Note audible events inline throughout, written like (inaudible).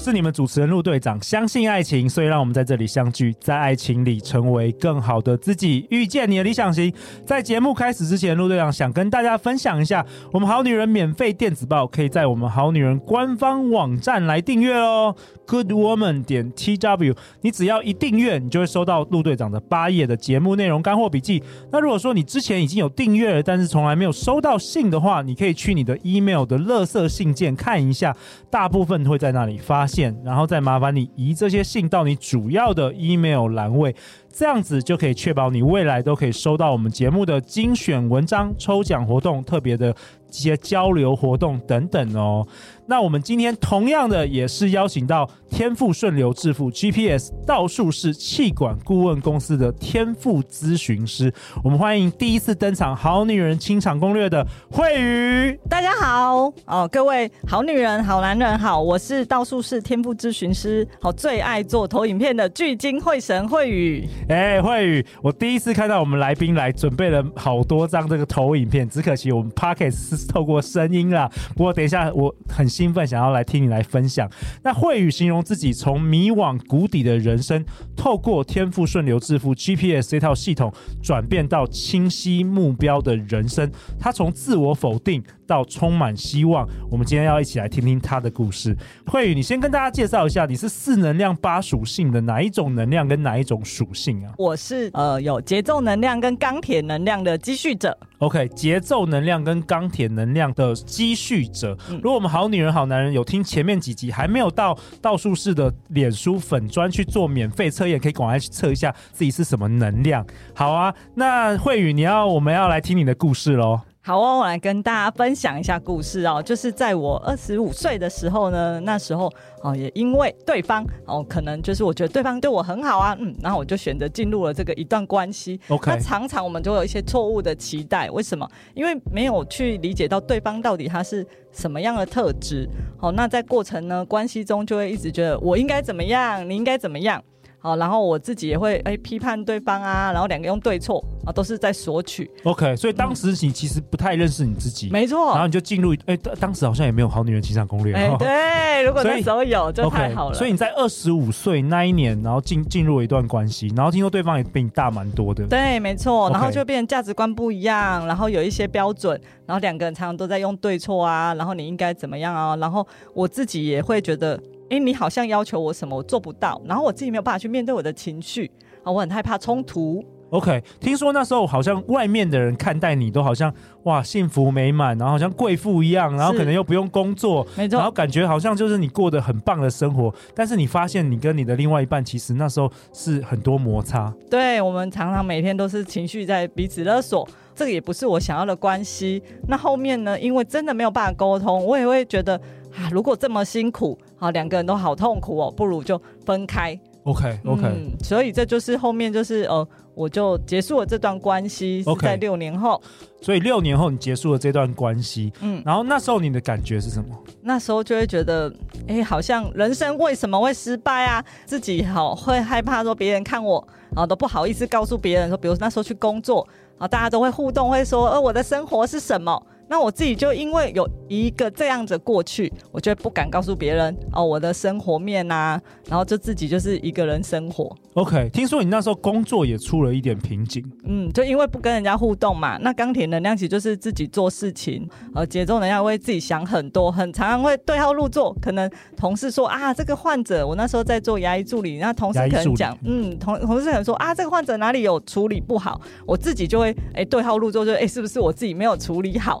是你们主持人陆队长。相信爱情，所以让我们在这里相聚，在爱情里成为更好的自己，遇见你的理想型。在节目开始之前，陆队长想跟大家分享一下，我们好女人免费电子报可以在我们好女人官方网站来订阅哦。Good Woman 点 T W，你只要一订阅，你就会收到陆队长的八页的节目内容干货笔记。那如果说你之前已经有订阅了，但是从来没有收到信的话，你可以去你的 email 的垃圾信件看一下，大部分会在那里发然后再麻烦你移这些信到你主要的 email 栏位，这样子就可以确保你未来都可以收到我们节目的精选文章、抽奖活动、特别的一些交流活动等等哦。那我们今天同样的也是邀请到天赋顺流致富 GPS 道术式气管顾问公司的天赋咨询师，我们欢迎第一次登场《好女人清场攻略》的慧宇。大家好哦，各位好女人、好男人好，我是道术式天赋咨询师，好最爱做投影片的聚精会神慧宇。哎，慧宇，我第一次看到我们来宾来准备了好多张这个投影片，只可惜我们 Pocket 是透过声音啦。不过等一下我很。兴奋，想要来听你来分享。那慧宇形容自己从迷惘谷底的人生，透过天赋顺流致富 GPS 这套系统，转变到清晰目标的人生。他从自我否定到充满希望。我们今天要一起来听听他的故事。慧宇，你先跟大家介绍一下，你是四能量八属性的哪一种能量跟哪一种属性啊？我是呃有节奏能量跟钢铁能量的积蓄者。OK，节奏能量跟钢铁能量的积蓄者。嗯、如果我们好女人好男人有听前面几集，还没有到道术式的脸书粉砖去做免费测验，可以赶快去测一下自己是什么能量。好啊，那慧宇，你要我们要来听你的故事喽。好哦，我来跟大家分享一下故事哦。就是在我二十五岁的时候呢，那时候哦，也因为对方哦，可能就是我觉得对方对我很好啊，嗯，然后我就选择进入了这个一段关系。OK，那常常我们就有一些错误的期待，为什么？因为没有去理解到对方到底他是什么样的特质。好，那在过程呢，关系中就会一直觉得我应该怎么样，你应该怎么样。好，然后我自己也会哎批判对方啊，然后两个用对错啊，都是在索取。OK，所以当时你其实不太认识你自己，没错。然后你就进入哎，当时好像也没有好女人情场攻略。哎，对，(laughs) 如果那时候有就太好了。所以你在二十五岁那一年，然后进进入了一段关系，然后听说对方也比你大蛮多的。对，没错。然后就变成价值观不一样，然后有一些标准，然后两个人常常都在用对错啊，然后你应该怎么样啊？然后我自己也会觉得。哎，你好像要求我什么，我做不到，然后我自己没有办法去面对我的情绪啊，我很害怕冲突。OK，听说那时候好像外面的人看待你都好像哇幸福美满，然后好像贵妇一样，然后可能又不用工作，没错，然后感觉好像就是你过得很棒的生活。但是你发现你跟你的另外一半其实那时候是很多摩擦。对，我们常常每天都是情绪在彼此勒索，这个也不是我想要的关系。那后面呢，因为真的没有办法沟通，我也会觉得啊，如果这么辛苦。好，两个人都好痛苦哦，不如就分开。OK OK，嗯，所以这就是后面就是呃，我就结束了这段关系。OK，在六年后。所以六年后你结束了这段关系，嗯，然后那时候你的感觉是什么？那时候就会觉得，哎、欸，好像人生为什么会失败啊？自己好会害怕说别人看我，然后都不好意思告诉别人说，比如那时候去工作，啊大家都会互动，会说，呃，我的生活是什么？那我自己就因为有一个这样子过去，我就不敢告诉别人哦，我的生活面呐、啊，然后就自己就是一个人生活。OK，听说你那时候工作也出了一点瓶颈，嗯，就因为不跟人家互动嘛。那钢铁能量其实就是自己做事情，呃，节奏能量会自己想很多，很常常会对号入座。可能同事说啊，这个患者，我那时候在做牙医助理，那同事可能讲，嗯，同同事可能说啊，这个患者哪里有处理不好，我自己就会哎对号入座，就哎是不是我自己没有处理好？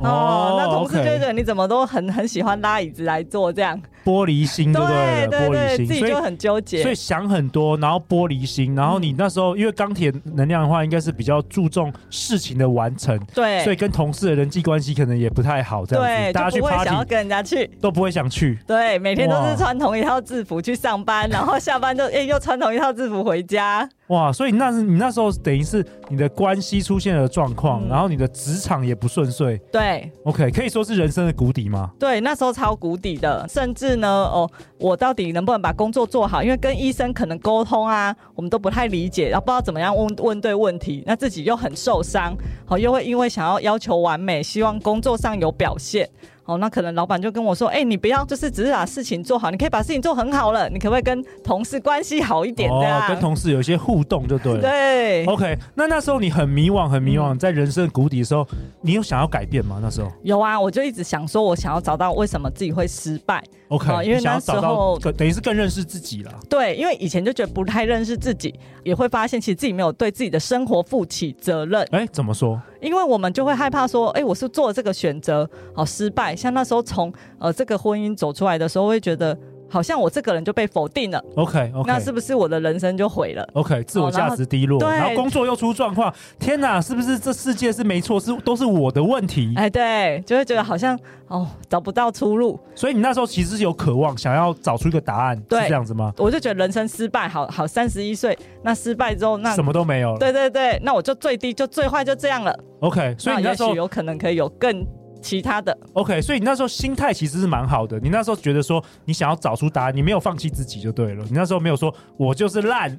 哦，那同事觉得你怎么都很很喜欢拉椅子来坐这样。玻璃心对不对？玻璃心，自己就很纠结，所以想很多，然后玻璃心，然后你那时候因为钢铁能量的话，应该是比较注重事情的完成，对，所以跟同事的人际关系可能也不太好，这样子，对，大家去 party 想要跟人家去。都不会想去，对，每天都是穿同一套制服去上班，然后下班就 (laughs) 哎又穿同一套制服回家。哇，所以那是你那时候等于是你的关系出现了状况，嗯、然后你的职场也不顺遂。对，OK，可以说是人生的谷底吗？对，那时候超谷底的，甚至呢，哦，我到底能不能把工作做好？因为跟医生可能沟通啊，我们都不太理解，然后不知道怎么样问问对问题，那自己又很受伤，好，又会因为想要要求完美，希望工作上有表现。哦，那可能老板就跟我说：“哎、欸，你不要就是只是把事情做好，你可以把事情做很好了。你可不可以跟同事关系好一点？这样、哦、跟同事有一些互动就对了。对，OK。那那时候你很迷惘，很迷惘，嗯、在人生谷底的时候，你有想要改变吗？那时候有啊，我就一直想说，我想要找到为什么自己会失败。OK，、哦、因为那时候等于是更认识自己了。对，因为以前就觉得不太认识自己，也会发现其实自己没有对自己的生活负起责任。哎，怎么说？因为我们就会害怕说，哎，我是做了这个选择，好失败。像那时候从呃这个婚姻走出来的时候，会觉得。好像我这个人就被否定了。OK OK，那是不是我的人生就毁了？OK，自我价值低落，哦、然，然后工作又出状况。天哪，是不是这世界是没错，是都是我的问题？哎，对，就会觉得好像哦找不到出路。所以你那时候其实是有渴望，想要找出一个答案，对是这样子吗？我就觉得人生失败，好好三十一岁，那失败之后那什么都没有了。对对对，那我就最低就最坏就这样了。OK，所以你那时候有可能可以有更。其他的，OK，所以你那时候心态其实是蛮好的。你那时候觉得说，你想要找出答案，你没有放弃自己就对了。你那时候没有说我就是烂，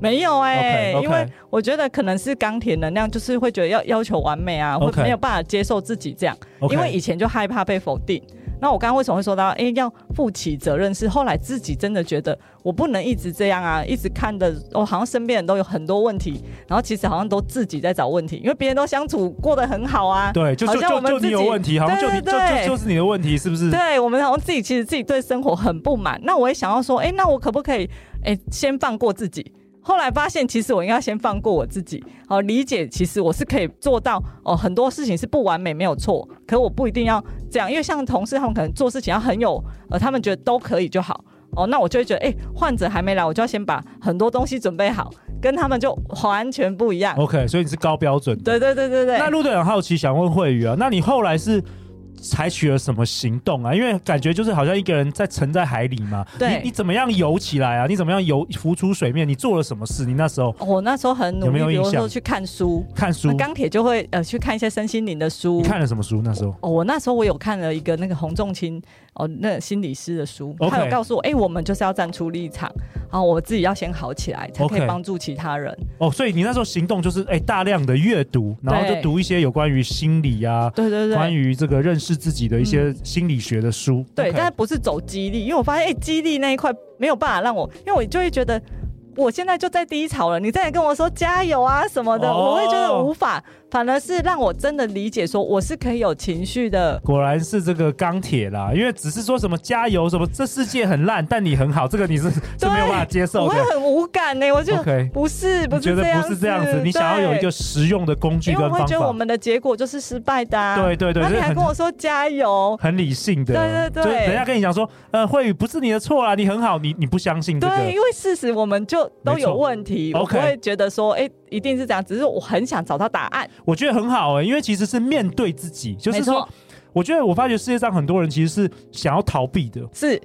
没有哎、欸，okay, okay. 因为我觉得可能是钢铁能量，就是会觉得要要求完美啊，Okay. 会没有办法接受自己这样.因为以前就害怕被否定。那我刚刚为什么会说到，哎，要负起责任？是后来自己真的觉得我不能一直这样啊，一直看的，我、哦、好像身边人都有很多问题，然后其实好像都自己在找问题，因为别人都相处过得很好啊。对，就就就就你有问题，好像就就就就是你的问题，是不是？对，我们好像自己其实自己对生活很不满。那我也想要说，哎，那我可不可以，哎，先放过自己？后来发现，其实我应该先放过我自己，好理解，其实我是可以做到哦。很多事情是不完美，没有错，可我不一定要这样，因为像同事他们可能做事情要很有，呃，他们觉得都可以就好哦。那我就会觉得，哎，患者还没来，我就要先把很多东西准备好，跟他们就完全不一样。OK，所以你是高标准的。对对对对对。那陆队很好奇想问慧宇啊，那你后来是？采取了什么行动啊？因为感觉就是好像一个人在沉在海里嘛。对，你你怎么样游起来啊？你怎么样游浮出水面？你做了什么事？你那时候？我那时候很努力，有没有印象？比如说去看书，看书。钢铁就会呃去看一些身心灵的书。你看了什么书？那时候？哦，我那时候我有看了一个那个洪仲卿哦，那个、心理师的书.他有告诉我，哎、欸，我们就是要站出立场，然后我自己要先好起来，才可以帮助其他人。哦，所以你那时候行动就是哎、欸，大量的阅读，然后就读一些有关于心理啊，对对对，关于这个认识自己的一些。心理学的书，对但是不是走激励，因为我发现，哎、欸，激励那一块没有办法让我，因为我就会觉得。我现在就在低潮了，你再来跟我说加油啊什么的，哦、我会觉得无法，反而是让我真的理解说我是可以有情绪的。果然是这个钢铁啦，因为只是说什么加油什么，这世界很烂，但你很好，这个你是就没有办法接受的。我会很无感呢、欸，我就不是不是这样子，觉得不是这样子，你想要有一个实用的工具跟方法。因为我会觉得我们的结果就是失败的、啊。对对对，那你还跟我说加油，很理性的。对对对，人家跟你讲说，呃，慧宇不是你的错啦，你很好，你你不相信这个。对，因为事实我们就都有问题。我不会觉得说，哎一定是这样，只是我很想找到答案。我觉得很好哎、欸，因为其实是面对自己，就是说，我觉得我发觉世界上很多人其实是想要逃避的，是。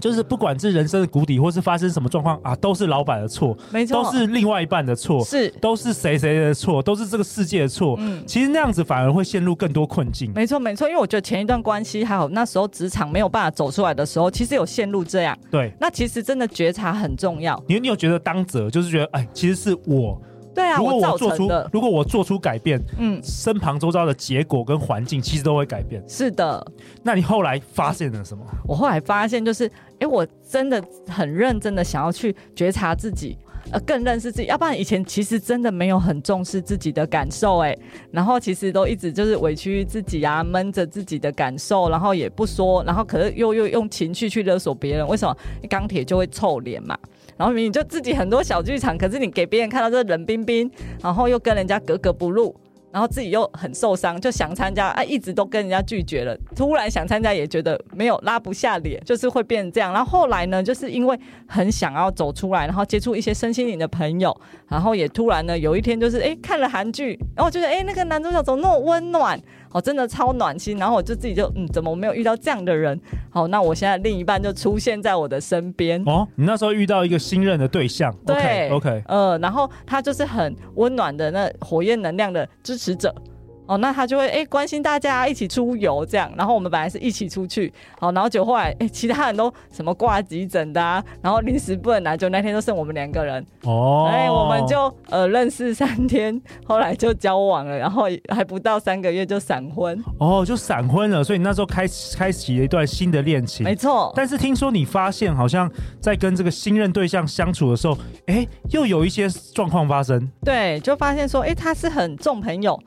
就是不管是人生的谷底，或是发生什么状况啊，都是老板的错，没错，都是另外一半的错，是，都是谁谁的错，都是这个世界的错。嗯，其实那样子反而会陷入更多困境。没错，没错，因为我觉得前一段关系还好那时候职场没有办法走出来的时候，其实有陷入这样。对，那其实真的觉察很重要。你你有觉得当责，就是觉得哎，其实是我。对啊，如果我做出，我如果我做出改变，嗯，身旁周遭的结果跟环境其实都会改变。是的，那你后来发现了什么？我后来发现就是，哎，我真的很认真的想要去觉察自己，呃，更认识自己。要不然以前其实真的没有很重视自己的感受，哎，然后其实都一直就是委屈自己啊，闷着自己的感受，然后也不说，然后可是又又用情绪去勒索别人。为什么？钢铁就会臭脸嘛。然后明明就自己很多小剧场，可是你给别人看到这冷冰冰，然后又跟人家格格不入，然后自己又很受伤，就想参加，啊，一直都跟人家拒绝了。突然想参加，也觉得没有拉不下脸，就是会变成这样。然后后来呢，就是因为很想要走出来，然后接触一些身心灵的朋友，然后也突然呢，有一天就是哎看了韩剧，然后觉得哎那个男主角怎么那么温暖，哦，真的超暖心。然后我就自己就嗯，怎么我没有遇到这样的人？好，那我现在另一半就出现在我的身边。哦，你那时候遇到一个新任的对象，对，OK，, 呃，然后他就是很温暖的那火焰能量的支持者。哦，那他就会哎、欸、关心大家一起出游这样，然后我们本来是一起出去，好，然后就后来哎、欸、其他人都什么挂急诊的啊，然后临时不能来，就那天就剩我们两个人哦，哎、欸、我们就呃认识三天，后来就交往了，然后还不到三个月就闪婚哦，就闪婚了，所以你那时候开始开启了一段新的恋情，没错。但是听说你发现好像在跟这个新任对象相处的时候，哎、欸、又有一些状况发生，对，就发现说哎、欸、他是很重朋友。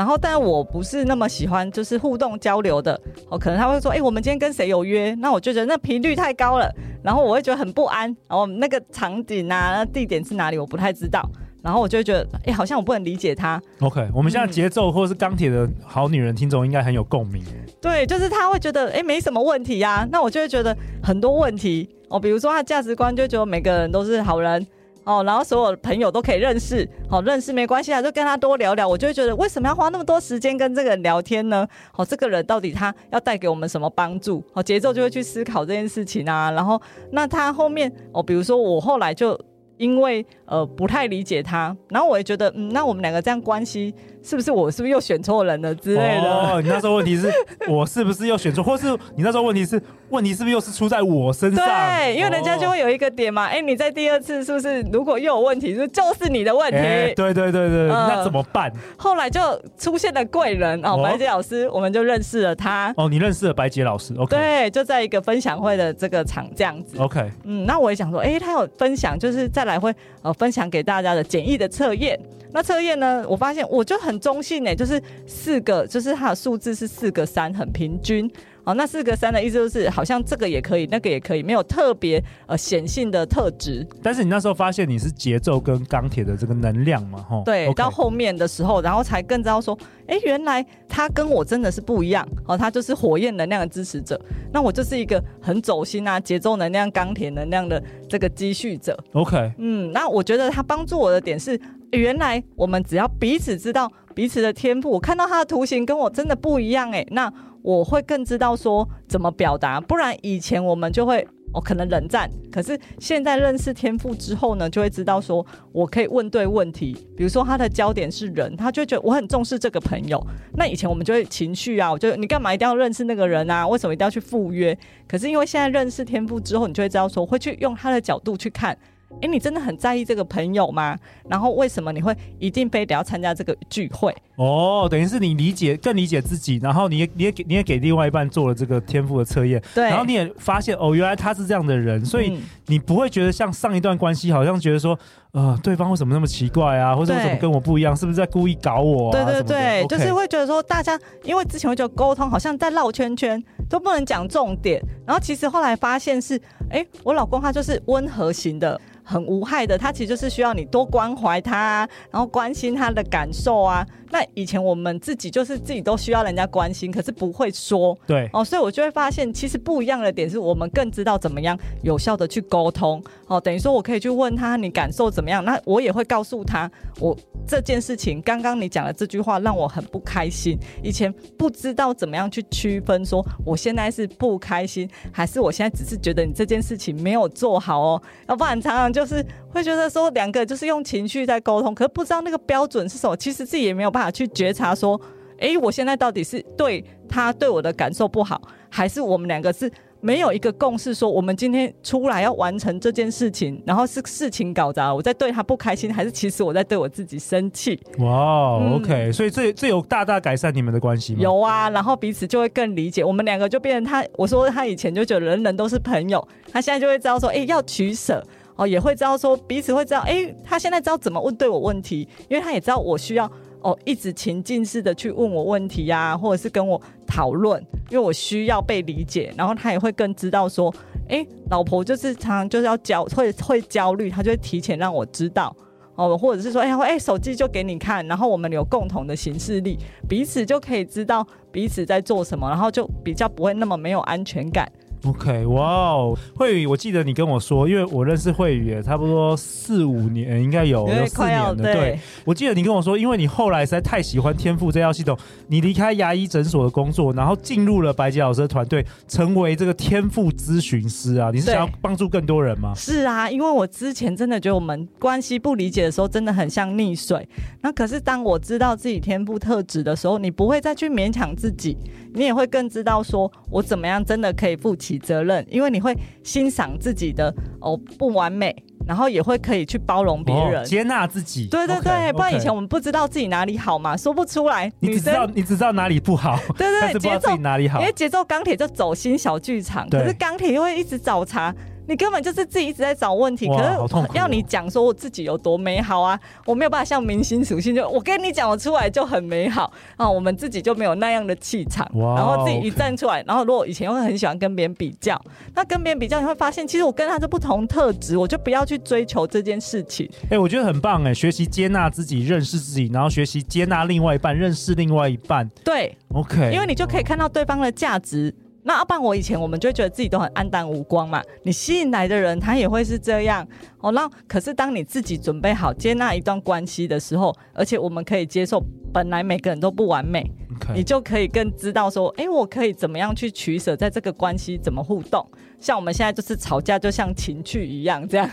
然后，但我不是那么喜欢就是互动交流的哦，可能他会说，哎、欸，我们今天跟谁有约？那我就觉得那频率太高了，然后我会觉得很不安。然后那个场景啊，那地点是哪里？我不太知道。然后我就会觉得，哎、欸，好像我不能理解他。OK，我们现在节奏或者是钢铁的好女人听众应该很有共鸣。对，就是他会觉得，哎、欸，没什么问题呀、啊。那我就会觉得很多问题哦，比如说他价值观就觉得每个人都是好人。哦，然后所有朋友都可以认识，好、认识没关系啊，就跟他多聊聊。我就会觉得，为什么要花那么多时间跟这个人聊天呢？好、哦，这个人到底他要带给我们什么帮助？好、哦，节奏就会去思考这件事情啊。然后，那他后面哦，比如说我后来就因为呃不太理解他，然后我也觉得，嗯，那我们两个这样关系。是不是我是不是又选错人了之类的？哦，你那时候问题是我是不是又选错，或是你那时候问题是问题是不是又是出在我身上？对，因为人家就会有一个点嘛。哎、欸，你在第二次是不是如果又有问题，是就是你的问题？欸、对对对对，呃、那怎么办？后来就出现了贵人哦，白洁老师，我们就认识了他。哦，你认识了白洁老师？OK，对，就在一个分享会的这个场这样子。OK，嗯，那我也想说，哎、欸，他有分享，就是再来会呃分享给大家的简易的测验。那测验呢，我发现我就很中性呢，就是四个，就是它的数字是四个三，很平均。哦，那四个三的意思就是好像这个也可以，那个也可以，没有特别呃显性的特质。但是你那时候发现你是节奏跟钢铁的这个能量嘛，吼。对到后面的时候，然后才更知道说，哎，原来他跟我真的是不一样。哦，他就是火焰能量的支持者，那我就是一个很走心啊，节奏能量、钢铁能量的这个积蓄者。OK，嗯，那我觉得他帮助我的点是，原来我们只要彼此知道彼此的天赋，我看到他的图形跟我真的不一样，哎，那。我会更知道说怎么表达，不然以前我们就会哦可能冷战，可是现在认识天赋之后呢，就会知道说我可以问对问题，比如说他的焦点是人，他就觉得我很重视这个朋友。那以前我们就会情绪啊，我就你干嘛一定要认识那个人啊？为什么一定要去赴约？可是因为现在认识天赋之后，你就会知道说会去用他的角度去看。哎，你真的很在意这个朋友吗？然后为什么你会一定非得要参加这个聚会？哦，等于是你理解更理解自己，然后你也你也给你也给另外一半做了这个天赋的测验，对，然后你也发现哦，原来他是这样的人，所以你不会觉得像上一段关系，好像觉得说，呃，对方为什么那么奇怪啊，或者为什么跟我不一样，是不是在故意搞我啊？对对对就是会觉得说，大家因为之前会觉得沟通好像在绕圈圈，都不能讲重点，然后其实后来发现是，哎，我老公他就是温和型的。很无害的，他其实就是需要你多关怀他啊，然后关心他的感受啊。那以前我们自己就是自己都需要人家关心，可是不会说。对哦，所以我就会发现，其实不一样的点是我们更知道怎么样有效的去沟通。哦，等于说我可以去问他你感受怎怎么样，那我也会告诉他我这件事情，刚刚你讲的这句话让我很不开心。以前不知道怎么样去区分，说我现在是不开心，还是我现在只是觉得你这件事情没有做好哦，要不然常常。就是会觉得说两个就是用情绪在沟通，可是不知道那个标准是什么。其实自己也没有办法去觉察说，哎，我现在到底是对他对我的感受不好，还是我们两个是没有一个共识，说我们今天出来要完成这件事情，然后是事情搞砸了，我在对他不开心，还是其实我在对我自己生气？哇、OK，嗯，所以这这有大大改善你们的关系吗？有啊，然后彼此就会更理解，我们两个就变成他，我说他以前就觉得人人都是朋友，他现在就会知道说，哎，要取舍。哦，也会知道说彼此会知道，哎，他现在知道怎么问对我问题，因为他也知道我需要哦，一直情境式的去问我问题呀、啊，或者是跟我讨论，因为我需要被理解。然后他也会更知道说，哎，老婆就是常常就是要焦，会会焦虑，他就会提前让我知道。哦，或者是说，哎、欸，哎，手机就给你看，然后我们有共同的行事力，彼此就可以知道彼此在做什么，然后就比较不会那么没有安全感。OK，哇哦，慧宇，我记得你跟我说，因为我认识慧宇也差不多四五年，应该有有四年了。对，对，我记得你跟我说，因为你后来实在太喜欢天赋这套系统，你离开牙医诊所的工作，然后进入了白洁老师的团队，成为这个天赋咨询师啊。你是想要帮助更多人吗？是啊，因为我之前真的觉得我们关系不理解的时候，真的很像溺水。那可是当我知道自己天赋特质的时候，你不会再去勉强自己，你也会更知道说我怎么样真的可以负起起责任，因为你会欣赏自己的哦不完美，然后也会可以去包容别人，哦、接纳自己。对对对，okay, 不然以前我们不知道自己哪里好嘛，说不出来。你只知道你只知道哪里不好，对对对，节奏哪里好？因为节奏钢铁就走心小剧场，可是钢铁又会一直找茬。你根本就是自己一直在找问题，可是要你讲说我自己有多美好啊，我没有办法像明星属性，就我跟你讲，我出来就很美好啊，我们自己就没有那样的气场，然后自己一站出来，然后如果以前会很喜欢跟别人比较，那跟别人比较你会发现，其实我跟他是不同特质，我就不要去追求这件事情。哎，我觉得很棒哎，学习接纳自己，认识自己，然后学习接纳另外一半，认识另外一半。对，OK，因为你就可以看到对方的价值。那阿半我以前我们就觉得自己都很黯淡无光嘛，你吸引来的人他也会是这样哦。那可是当你自己准备好接纳一段关系的时候，而且我们可以接受本来每个人都不完美.你就可以更知道说，哎，我可以怎么样去取舍，在这个关系怎么互动。像我们现在就是吵架，就像情趣一样这样。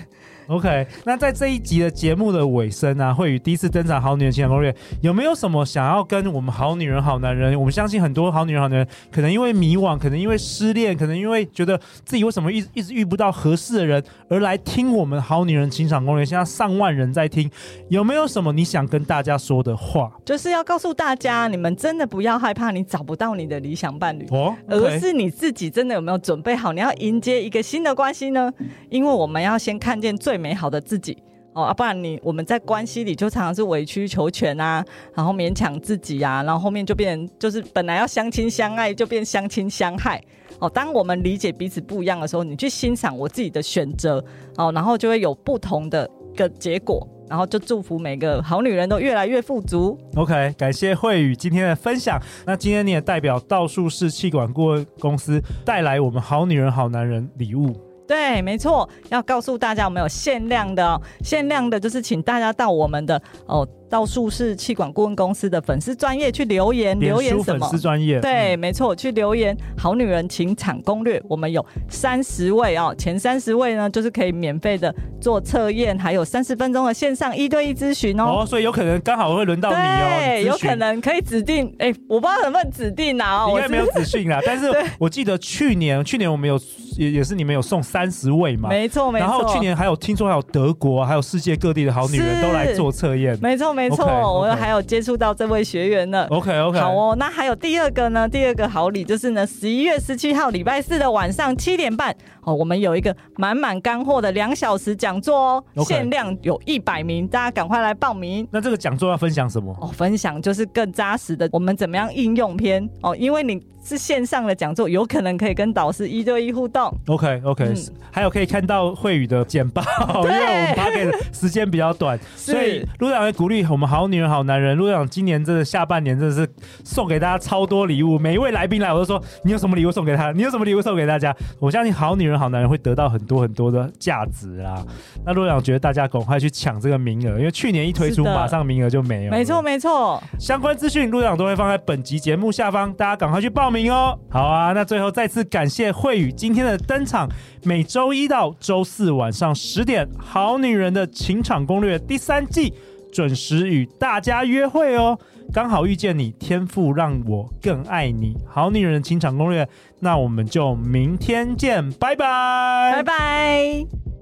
OK，那在这一集的节目的尾声呢，慧宇第一次登场《好女人情感攻略》，有没有什么想要跟我们好女人、好男人？我们相信很多好女人、好男人，可能因为迷惘，可能因为失恋，可能因为觉得自己为什么一一直遇不到合适的人，而来听我们《好女人情场攻略》。现在上万人在听，有没有什么你想跟大家说的话？就是要告诉大家，你们真的不要害怕，你找不到你的理想伴侣哦，okay、而是你自己真的有没有准备好，你要迎接一个新的关系呢？因为我们要先看见最美好的自己哦，啊，不然你我们在关系里就常常是委曲求全啊，然后勉强自己啊，然后后面就变成就是本来要相亲相爱，就变相亲相害哦。当我们理解彼此不一样的时候，你去欣赏我自己的选择哦，然后就会有不同的一个结果，然后就祝福每个好女人都越来越富足。OK，感谢慧宇今天的分享。那今天你也代表道术士气管顾问公司带来我们好女人好男人礼物。对，没错，要告诉大家，我们有限量的，限量的就是请大家到我们的哦。道术士气管顾问公司的粉丝专业去留言，留言什么？粉丝专业对，嗯、没错，去留言《好女人情场攻略》，我们有三十位哦，前三十位呢，就是可以免费的做测验，还有三十分钟的线上一对一咨询哦。哦，所以有可能刚好会轮到你哦。对，有可能可以指定，哎，我不知道能不能指定啊，(laughs) 应该没有指定啦。(laughs) 但是我记得去年，去年我们有也也是你们有送三十位嘛？没错，没错。然后去年还有听说还有德国，还有世界各地的好女人都来做测验，没错。没错.我还有接触到这位学员呢。OK OK，好哦。那还有第二个呢？第二个好礼就是呢，十一月十七号礼拜四的晚上七点半哦，我们有一个满满干货的两小时讲座哦，okay. 限量有一百名，大家赶快来报名。那这个讲座要分享什么？哦，分享就是更扎实的，我们怎么样应用篇哦，因为你。是线上的讲座，有可能可以跟导师一对一互动。OK OK，、嗯、还有可以看到慧宇的简报，(laughs) 因为我们发给的时间比较短，(laughs) 所以陆队长也鼓励我们好女人好男人。陆队长今年真的下半年真的是送给大家超多礼物，每一位来宾来我都说，你有什么礼物送给他？你有什么礼物送给大家？我相信好女人好男人会得到很多很多的价值啦。那陆队长觉得大家赶快去抢这个名额，因为去年一推出马上名额就没了。没错没错，相关资讯陆队长都会放在本集节目下方，大家赶快去报名。哦，好啊，那最后再次感谢慧宇今天的登场。每周一到周四晚上十点，《好女人的情场攻略》第三季准时与大家约会哦。刚好遇见你，天赋让我更爱你，《好女人的情场攻略》。那我们就明天见，拜拜，拜拜。